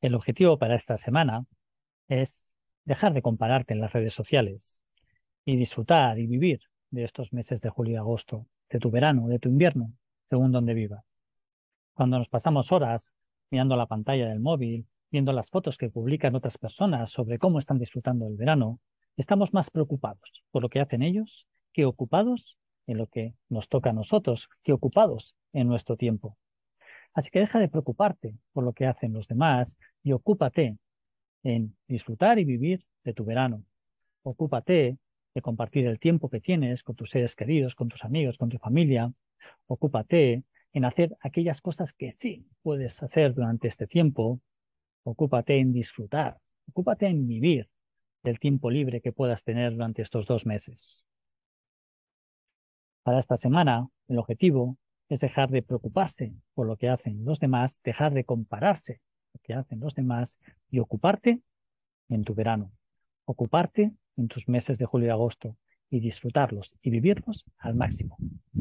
El objetivo para esta semana es dejar de compararte en las redes sociales y disfrutar y vivir de estos meses de julio y agosto, de tu verano, de tu invierno, según donde vivas. Cuando nos pasamos horas mirando la pantalla del móvil, viendo las fotos que publican otras personas sobre cómo están disfrutando el verano, estamos más preocupados por lo que hacen ellos que ocupados en lo que nos toca a nosotros, que ocupados en nuestro tiempo. Así que deja de preocuparte por lo que hacen los demás y ocúpate en disfrutar y vivir de tu verano. Ocúpate de compartir el tiempo que tienes con tus seres queridos, con tus amigos, con tu familia. Ocúpate en hacer aquellas cosas que sí puedes hacer durante este tiempo. Ocúpate en disfrutar. Ocúpate en vivir del tiempo libre que puedas tener durante estos dos meses. Para esta semana, el objetivo es dejar de preocuparse por lo que hacen los demás, dejar de compararse lo que hacen los demás y ocuparte en tu verano, ocuparte en tus meses de julio y agosto y disfrutarlos y vivirlos al máximo.